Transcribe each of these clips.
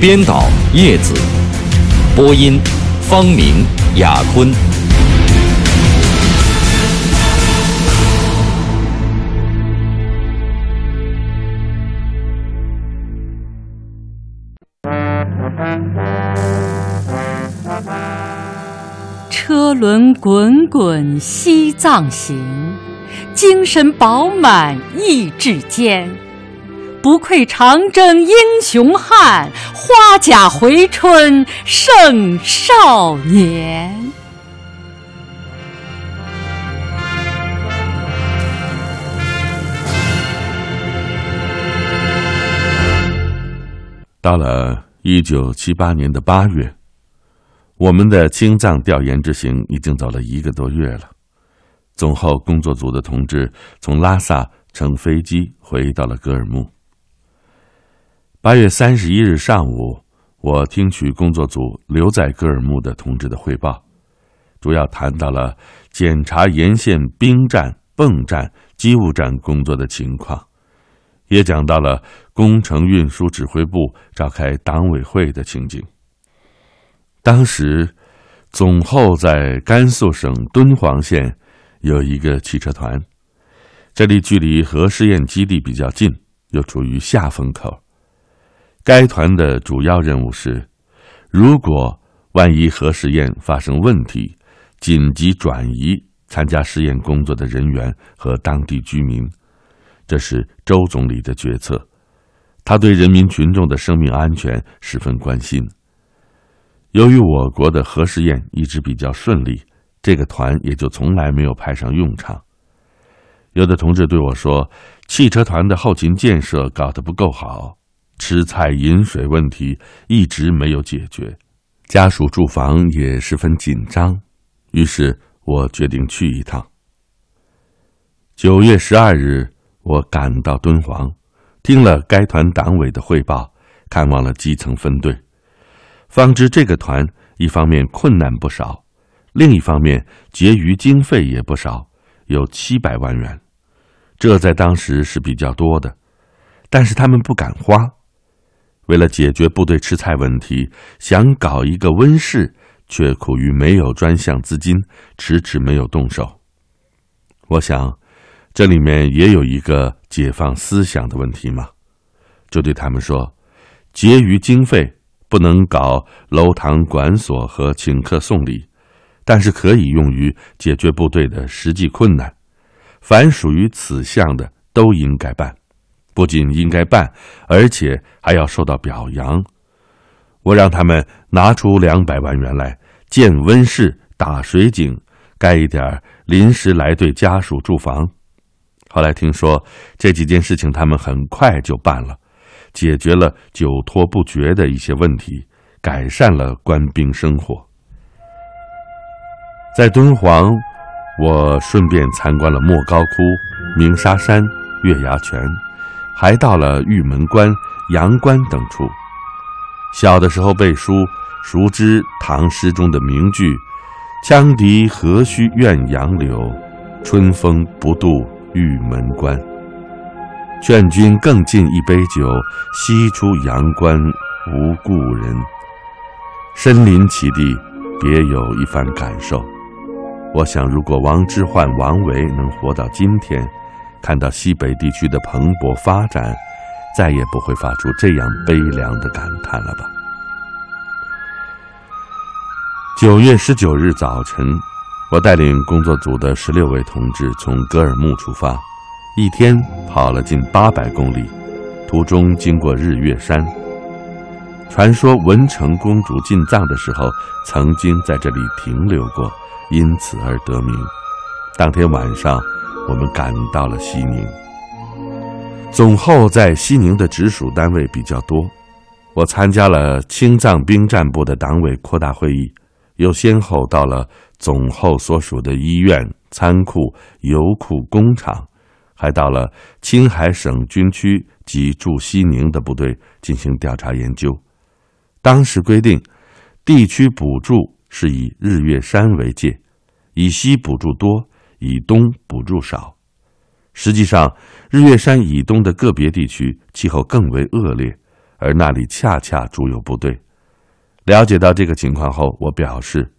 编导叶子，播音方明、雅坤。车轮滚滚西藏行，精神饱满意志坚。不愧长征英雄汉，花甲回春胜少年。到了一九七八年的八月，我们的青藏调研之行已经走了一个多月了。总后工作组的同志从拉萨乘飞机回到了格尔木。八月三十一日上午，我听取工作组留在格尔木的同志的汇报，主要谈到了检查沿线兵站、泵站、机务站工作的情况，也讲到了工程运输指挥部召开党委会的情景。当时，总后在甘肃省敦煌县有一个汽车团，这里距离核试验基地比较近，又处于下风口。该团的主要任务是，如果万一核试验发生问题，紧急转移参加试验工作的人员和当地居民。这是周总理的决策，他对人民群众的生命安全十分关心。由于我国的核试验一直比较顺利，这个团也就从来没有派上用场。有的同志对我说：“汽车团的后勤建设搞得不够好。”吃菜饮水问题一直没有解决，家属住房也十分紧张，于是我决定去一趟。九月十二日，我赶到敦煌，听了该团党委的汇报，看望了基层分队，方知这个团一方面困难不少，另一方面结余经费也不少，有七百万元，这在当时是比较多的，但是他们不敢花。为了解决部队吃菜问题，想搞一个温室，却苦于没有专项资金，迟迟没有动手。我想，这里面也有一个解放思想的问题嘛，就对他们说：结余经费不能搞楼堂馆所和请客送礼，但是可以用于解决部队的实际困难。凡属于此项的，都应该办。不仅应该办，而且还要受到表扬。我让他们拿出两百万元来建温室、打水井、盖一点临时来队家属住房。后来听说这几件事情，他们很快就办了，解决了久拖不决的一些问题，改善了官兵生活。在敦煌，我顺便参观了莫高窟、鸣沙山、月牙泉。还到了玉门关、阳关等处。小的时候背书，熟知唐诗中的名句：“羌笛何须怨杨柳，春风不度玉门关。”劝君更尽一杯酒，西出阳关无故人。身临其地，别有一番感受。我想，如果王之涣、王维能活到今天。看到西北地区的蓬勃发展，再也不会发出这样悲凉的感叹了吧？九月十九日早晨，我带领工作组的十六位同志从格尔木出发，一天跑了近八百公里，途中经过日月山。传说文成公主进藏的时候，曾经在这里停留过，因此而得名。当天晚上。我们赶到了西宁，总后在西宁的直属单位比较多，我参加了青藏兵站部的党委扩大会议，又先后到了总后所属的医院、仓库、油库、工厂，还到了青海省军区及驻西宁的部队进行调查研究。当时规定，地区补助是以日月山为界，以西补助多，以东补助少。实际上，日月山以东的个别地区气候更为恶劣。而那里恰恰驻有部队。了解到这个情况后，我表示，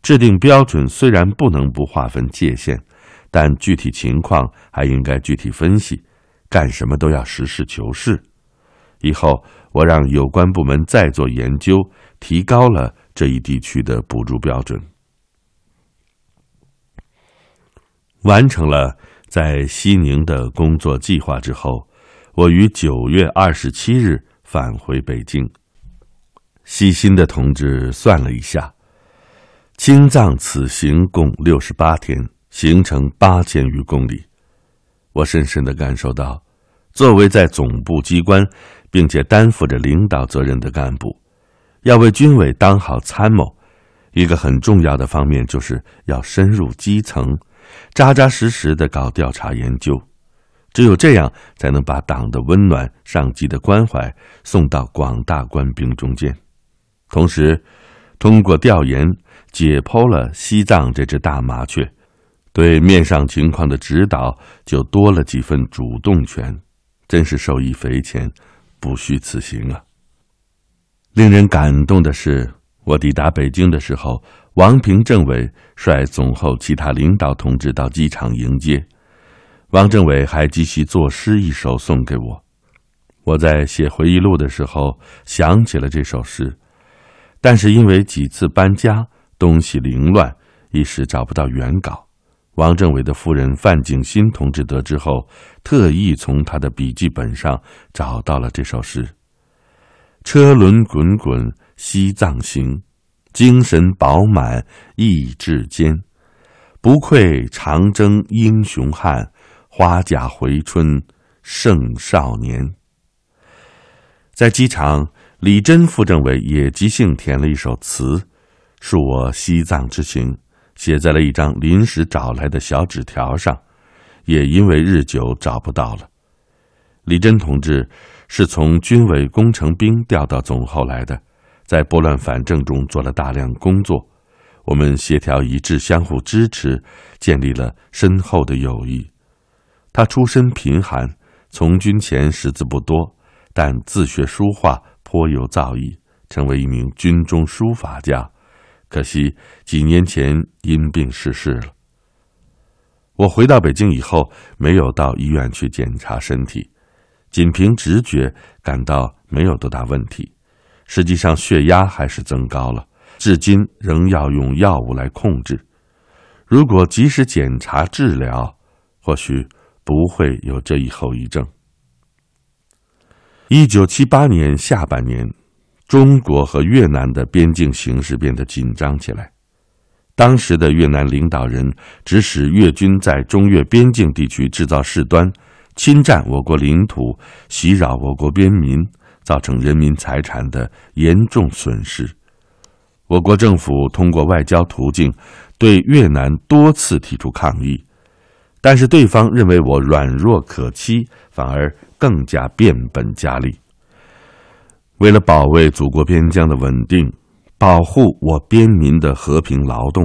制定标准虽然不能不划分界限，但具体情况还应该具体分析，干什么都要实事求是。以后我让有关部门再做研究，提高了这一地区的补助标准。完成了在西宁的工作计划之后，我于九月二十七日。返回北京，细心的同志算了一下，青藏此行共六十八天，行程八千余公里。我深深的感受到，作为在总部机关并且担负着领导责任的干部，要为军委当好参谋，一个很重要的方面就是要深入基层，扎扎实实的搞调查研究。只有这样，才能把党的温暖、上级的关怀送到广大官兵中间。同时，通过调研，解剖了西藏这只大麻雀，对面上情况的指导就多了几分主动权，真是受益匪浅，不虚此行啊！令人感动的是，我抵达北京的时候，王平政委率总后其他领导同志到机场迎接。王政委还积习作诗一首送给我，我在写回忆录的时候想起了这首诗，但是因为几次搬家，东西凌乱，一时找不到原稿。王政委的夫人范景新同志得知后，特意从他的笔记本上找到了这首诗：“车轮滚滚西藏行，精神饱满意志坚，不愧长征英雄汉。”花甲回春，胜少年。在机场，李真副政委也即兴填了一首词，恕我西藏之行，写在了一张临时找来的小纸条上，也因为日久找不到了。李真同志是从军委工程兵调到总后来的，在拨乱反正中做了大量工作，我们协调一致，相互支持，建立了深厚的友谊。他出身贫寒，从军前识字不多，但自学书画颇有造诣，成为一名军中书法家。可惜几年前因病逝世了。我回到北京以后，没有到医院去检查身体，仅凭直觉感到没有多大问题。实际上血压还是增高了，至今仍要用药物来控制。如果及时检查治疗，或许。不会有这一后遗症。一九七八年下半年，中国和越南的边境形势变得紧张起来。当时的越南领导人指使越军在中越边境地区制造事端，侵占我国领土，袭扰我国边民，造成人民财产的严重损失。我国政府通过外交途径对越南多次提出抗议。但是对方认为我软弱可欺，反而更加变本加厉。为了保卫祖国边疆的稳定，保护我边民的和平劳动，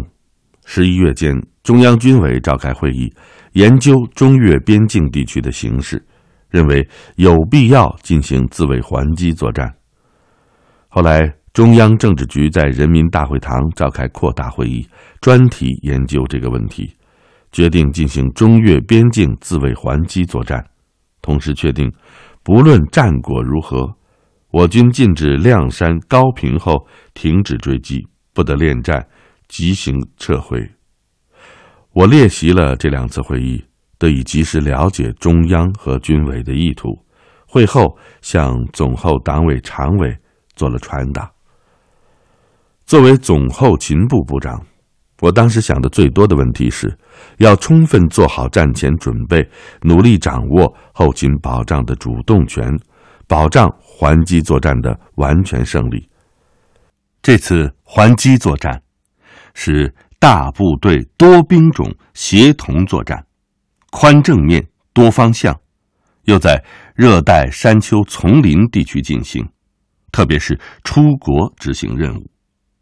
十一月间，中央军委召开会议，研究中越边境地区的形势，认为有必要进行自卫还击作战。后来，中央政治局在人民大会堂召开扩大会议，专题研究这个问题。决定进行中越边境自卫还击作战，同时确定，不论战果如何，我军禁止亮山、高平后停止追击，不得恋战，即行撤回。我列席了这两次会议，得以及时了解中央和军委的意图。会后向总后党委常委做了传达。作为总后勤部部长。我当时想的最多的问题是，要充分做好战前准备，努力掌握后勤保障的主动权，保障还击作战的完全胜利。这次还击作战是大部队多兵种协同作战，宽正面、多方向，又在热带山丘丛林地区进行，特别是出国执行任务，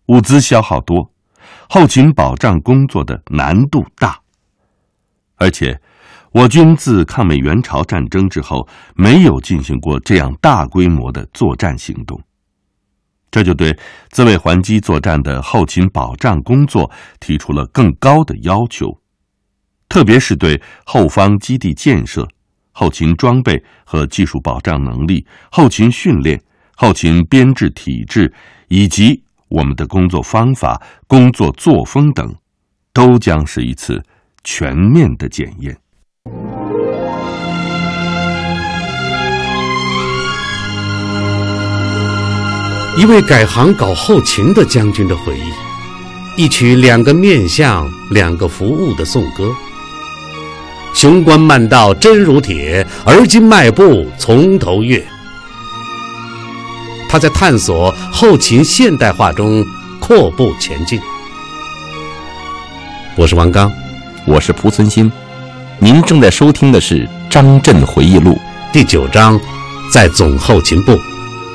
物资消耗多，后勤保障工作的难度大。而且，我军自抗美援朝战争之后，没有进行过这样大规模的作战行动。这就对自卫还击作战的后勤保障工作提出了更高的要求，特别是对后方基地建设、后勤装备和技术保障能力、后勤训练、后勤编制体制以及我们的工作方法、工作作风等，都将是一次全面的检验。一位改行搞后勤的将军的回忆，一曲两个面相、两个服务的颂歌。雄关漫道真如铁，而今迈步从头越。他在探索后勤现代化中阔步前进。我是王刚，我是蒲存昕，您正在收听的是《张震回忆录》第九章，在总后勤部，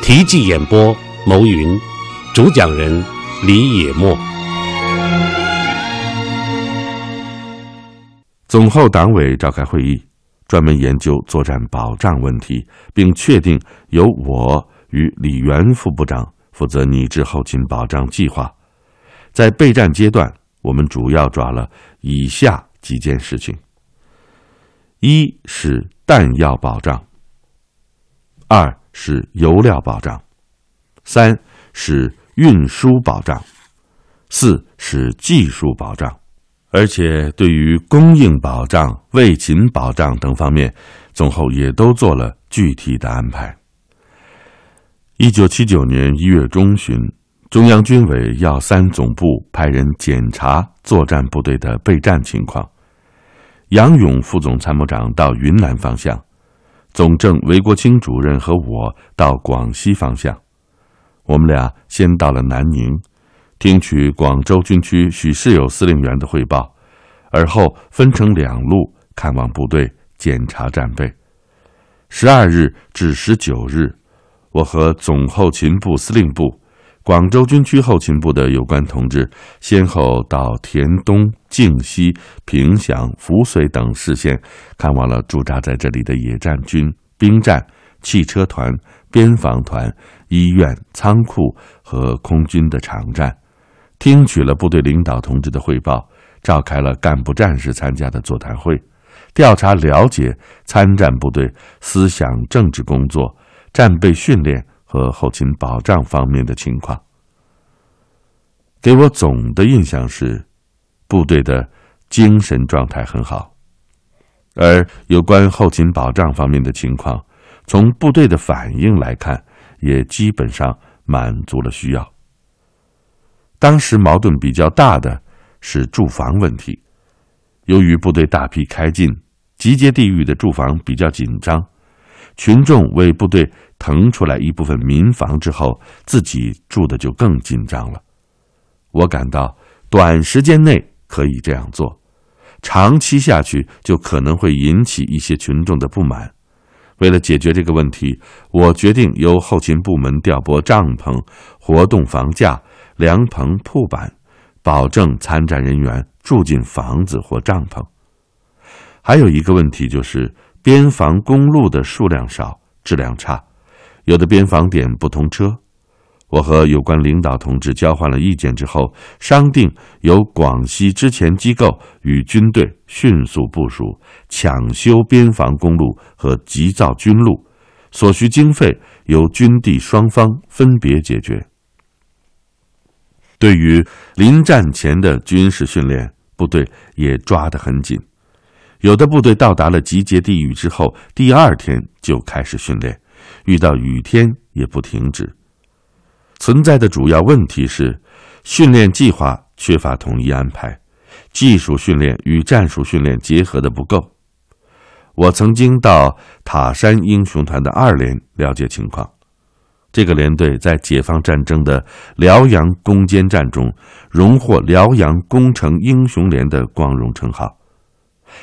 题记演播。牟云，主讲人李野墨。总后党委召开会议，专门研究作战保障问题，并确定由我与李元副部长负责拟制后勤保障计划。在备战阶段，我们主要抓了以下几件事情：一是弹药保障，二是油料保障。三是运输保障，四是技术保障，而且对于供应保障、卫勤保障等方面，总后也都做了具体的安排。一九七九年一月中旬，中央军委要三总部派人检查作战部队的备战情况，杨勇副总参谋长到云南方向，总政韦国清主任和我到广西方向。我们俩先到了南宁，听取广州军区许世友司令员的汇报，而后分成两路看望部队、检查战备。十二日至十九日，我和总后勤部司令部、广州军区后勤部的有关同志，先后到田东、靖西、平祥、扶绥等市县，看望了驻扎在这里的野战军、兵站、汽车团、边防团。医院、仓库和空军的场站，听取了部队领导同志的汇报，召开了干部战士参加的座谈会，调查了解参战部队思想政治工作、战备训练和后勤保障方面的情况。给我总的印象是，部队的精神状态很好，而有关后勤保障方面的情况，从部队的反应来看。也基本上满足了需要。当时矛盾比较大的是住房问题，由于部队大批开进，集结地域的住房比较紧张，群众为部队腾出来一部分民房之后，自己住的就更紧张了。我感到短时间内可以这样做，长期下去就可能会引起一些群众的不满。为了解决这个问题，我决定由后勤部门调拨帐篷、活动房架、凉棚、铺板，保证参战人员住进房子或帐篷。还有一个问题就是，边防公路的数量少，质量差，有的边防点不通车。我和有关领导同志交换了意见之后，商定由广西之前机构与军队迅速部署抢修边防公路和急造军路，所需经费由军地双方分别解决。对于临战前的军事训练，部队也抓得很紧，有的部队到达了集结地域之后，第二天就开始训练，遇到雨天也不停止。存在的主要问题是，训练计划缺乏统一安排，技术训练与战术训练结合的不够。我曾经到塔山英雄团的二连了解情况。这个连队在解放战争的辽阳攻坚战中，荣获辽阳工程英雄连的光荣称号。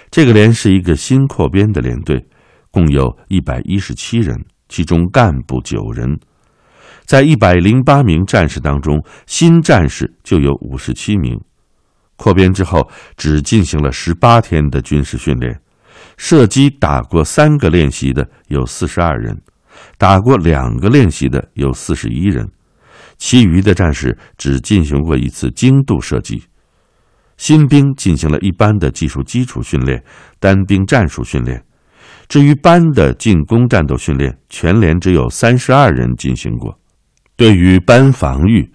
这个连是一个新扩编的连队，共有一百一十七人，其中干部九人。在一百零八名战士当中，新战士就有五十七名。扩编之后，只进行了十八天的军事训练，射击打过三个练习的有四十二人，打过两个练习的有四十一人，其余的战士只进行过一次精度射击。新兵进行了一般的技术基础训练、单兵战术训练，至于班的进攻战斗训练，全连只有三十二人进行过。对于班防御，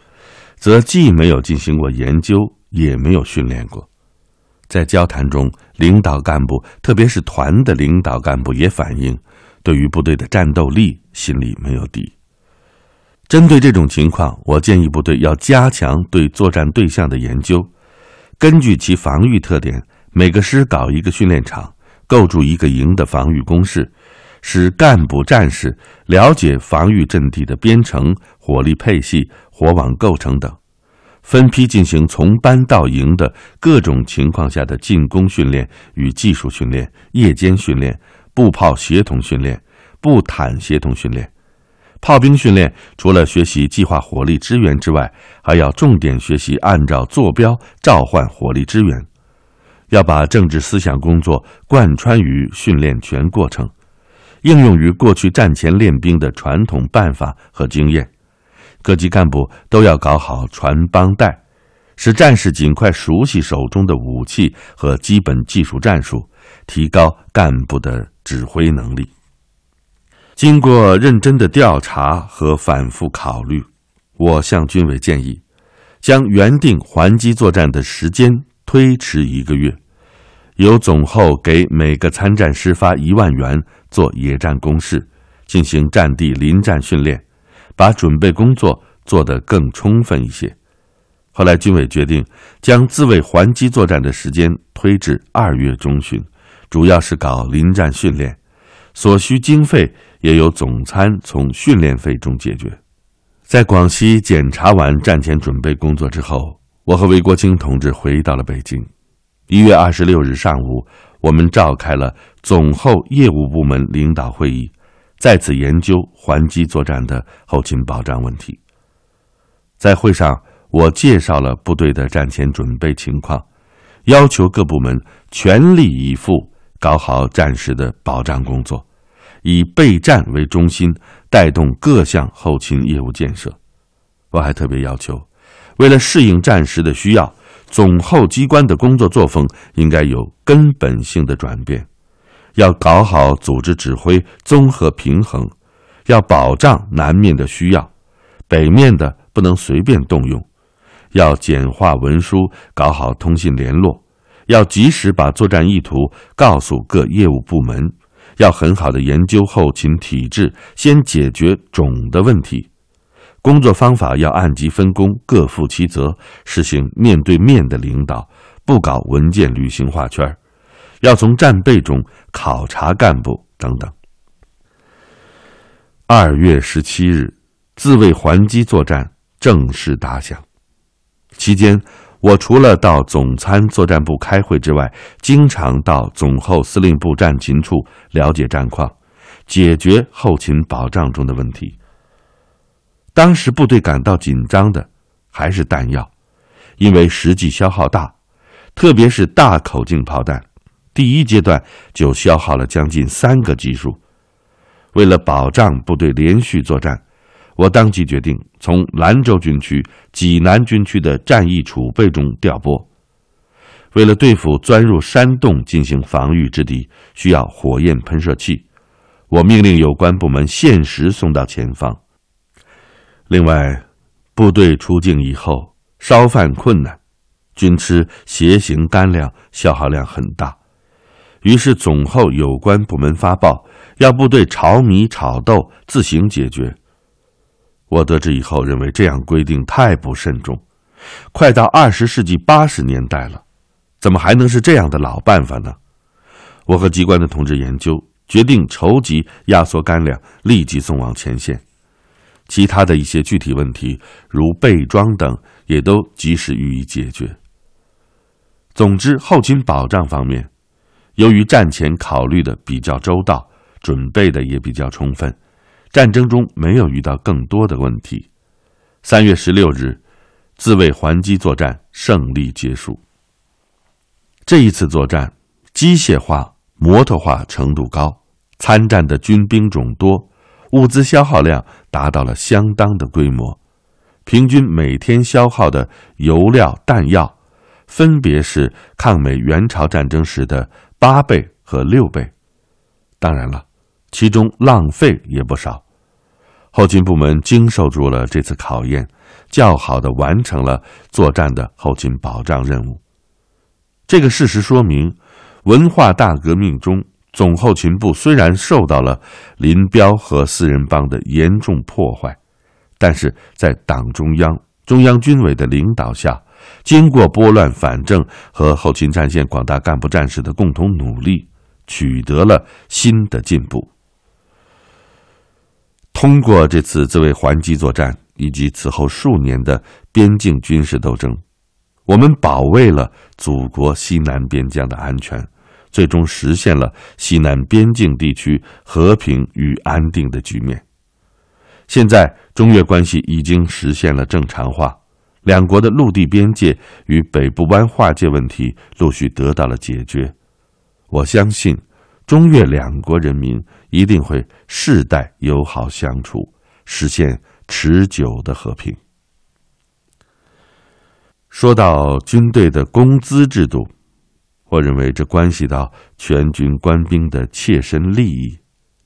则既没有进行过研究。也没有训练过，在交谈中，领导干部，特别是团的领导干部也反映，对于部队的战斗力心里没有底。针对这种情况，我建议部队要加强对作战对象的研究，根据其防御特点，每个师搞一个训练场，构筑一个营的防御工事，使干部战士了解防御阵地的编程、火力配系、火网构成等。分批进行从班到营的各种情况下的进攻训练与技术训练、夜间训练、步炮协同训练、步坦协同训练。炮兵训练除了学习计划火力支援之外，还要重点学习按照坐标召唤火力支援。要把政治思想工作贯穿于训练全过程，应用于过去战前练兵的传统办法和经验。各级干部都要搞好传帮带，使战士尽快熟悉手中的武器和基本技术战术，提高干部的指挥能力。经过认真的调查和反复考虑，我向军委建议，将原定还击作战的时间推迟一个月，由总后给每个参战师发一万元做野战工事，进行战地临战训练。把准备工作做得更充分一些。后来军委决定将自卫还击作战的时间推至二月中旬，主要是搞临战训练，所需经费也由总参从训练费中解决。在广西检查完战前准备工作之后，我和韦国清同志回到了北京。一月二十六日上午，我们召开了总后业务部门领导会议。再次研究还击作战的后勤保障问题。在会上，我介绍了部队的战前准备情况，要求各部门全力以赴搞好战时的保障工作，以备战为中心，带动各项后勤业务建设。我还特别要求，为了适应战时的需要，总后机关的工作作风应该有根本性的转变。要搞好组织指挥综合平衡，要保障南面的需要，北面的不能随便动用，要简化文书，搞好通信联络，要及时把作战意图告诉各业务部门，要很好的研究后勤体制，先解决种的问题，工作方法要按级分工，各负其责，实行面对面的领导，不搞文件旅行画圈。要从战备中考察干部等等。二月十七日，自卫还击作战正式打响。期间，我除了到总参作战部开会之外，经常到总后司令部战勤处了解战况，解决后勤保障中的问题。当时部队感到紧张的还是弹药，因为实际消耗大，特别是大口径炮弹。第一阶段就消耗了将近三个基数。为了保障部队连续作战，我当即决定从兰州军区、济南军区的战役储备中调拨。为了对付钻入山洞进行防御之敌，需要火焰喷射器，我命令有关部门限时送到前方。另外，部队出境以后烧饭困难，军吃携行干粮消耗量很大。于是总后有关部门发报，要部队炒米炒豆自行解决。我得知以后，认为这样规定太不慎重。快到二十世纪八十年代了，怎么还能是这样的老办法呢？我和机关的同志研究，决定筹集压缩干粮，立即送往前线。其他的一些具体问题，如备装等，也都及时予以解决。总之，后勤保障方面，由于战前考虑的比较周到，准备的也比较充分，战争中没有遇到更多的问题。三月十六日，自卫还击作战胜利结束。这一次作战，机械化、摩托化程度高，参战的军兵种多。物资消耗量达到了相当的规模，平均每天消耗的油料、弹药，分别是抗美援朝战争时的八倍和六倍。当然了，其中浪费也不少。后勤部门经受住了这次考验，较好的完成了作战的后勤保障任务。这个事实说明，文化大革命中。总后勤部虽然受到了林彪和四人帮的严重破坏，但是在党中央、中央军委的领导下，经过拨乱反正和后勤战线广大干部战士的共同努力，取得了新的进步。通过这次自卫还击作战以及此后数年的边境军事斗争，我们保卫了祖国西南边疆的安全。最终实现了西南边境地区和平与安定的局面。现在，中越关系已经实现了正常化，两国的陆地边界与北部湾划界问题陆续得到了解决。我相信，中越两国人民一定会世代友好相处，实现持久的和平。说到军队的工资制度。我认为这关系到全军官兵的切身利益，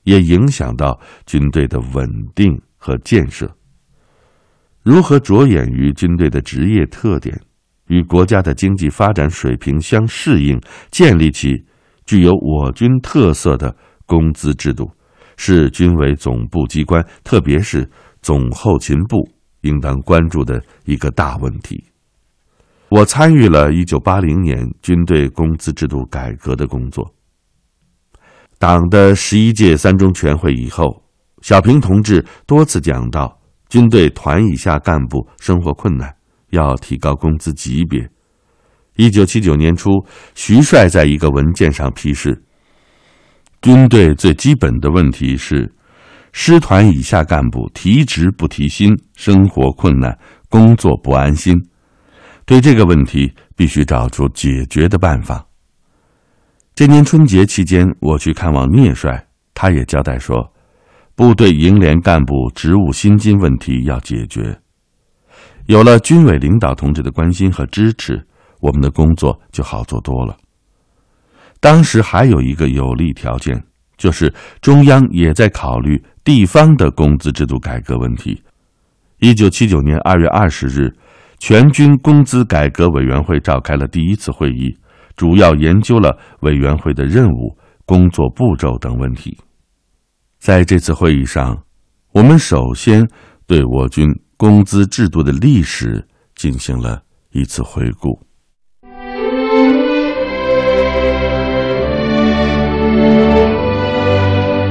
也影响到军队的稳定和建设。如何着眼于军队的职业特点，与国家的经济发展水平相适应，建立起具有我军特色的工资制度，是军委总部机关，特别是总后勤部应当关注的一个大问题。我参与了一九八零年军队工资制度改革的工作。党的十一届三中全会以后，小平同志多次讲到，军队团以下干部生活困难，要提高工资级别。一九七九年初，徐帅在一个文件上批示，军队最基本的问题是，师团以下干部提职不提薪，生活困难，工作不安心。对这个问题，必须找出解决的办法。这年春节期间，我去看望聂帅，他也交代说，部队营连干部职务薪金问题要解决。有了军委领导同志的关心和支持，我们的工作就好做多了。当时还有一个有利条件，就是中央也在考虑地方的工资制度改革问题。一九七九年二月二十日。全军工资改革委员会召开了第一次会议，主要研究了委员会的任务、工作步骤等问题。在这次会议上，我们首先对我军工资制度的历史进行了一次回顾。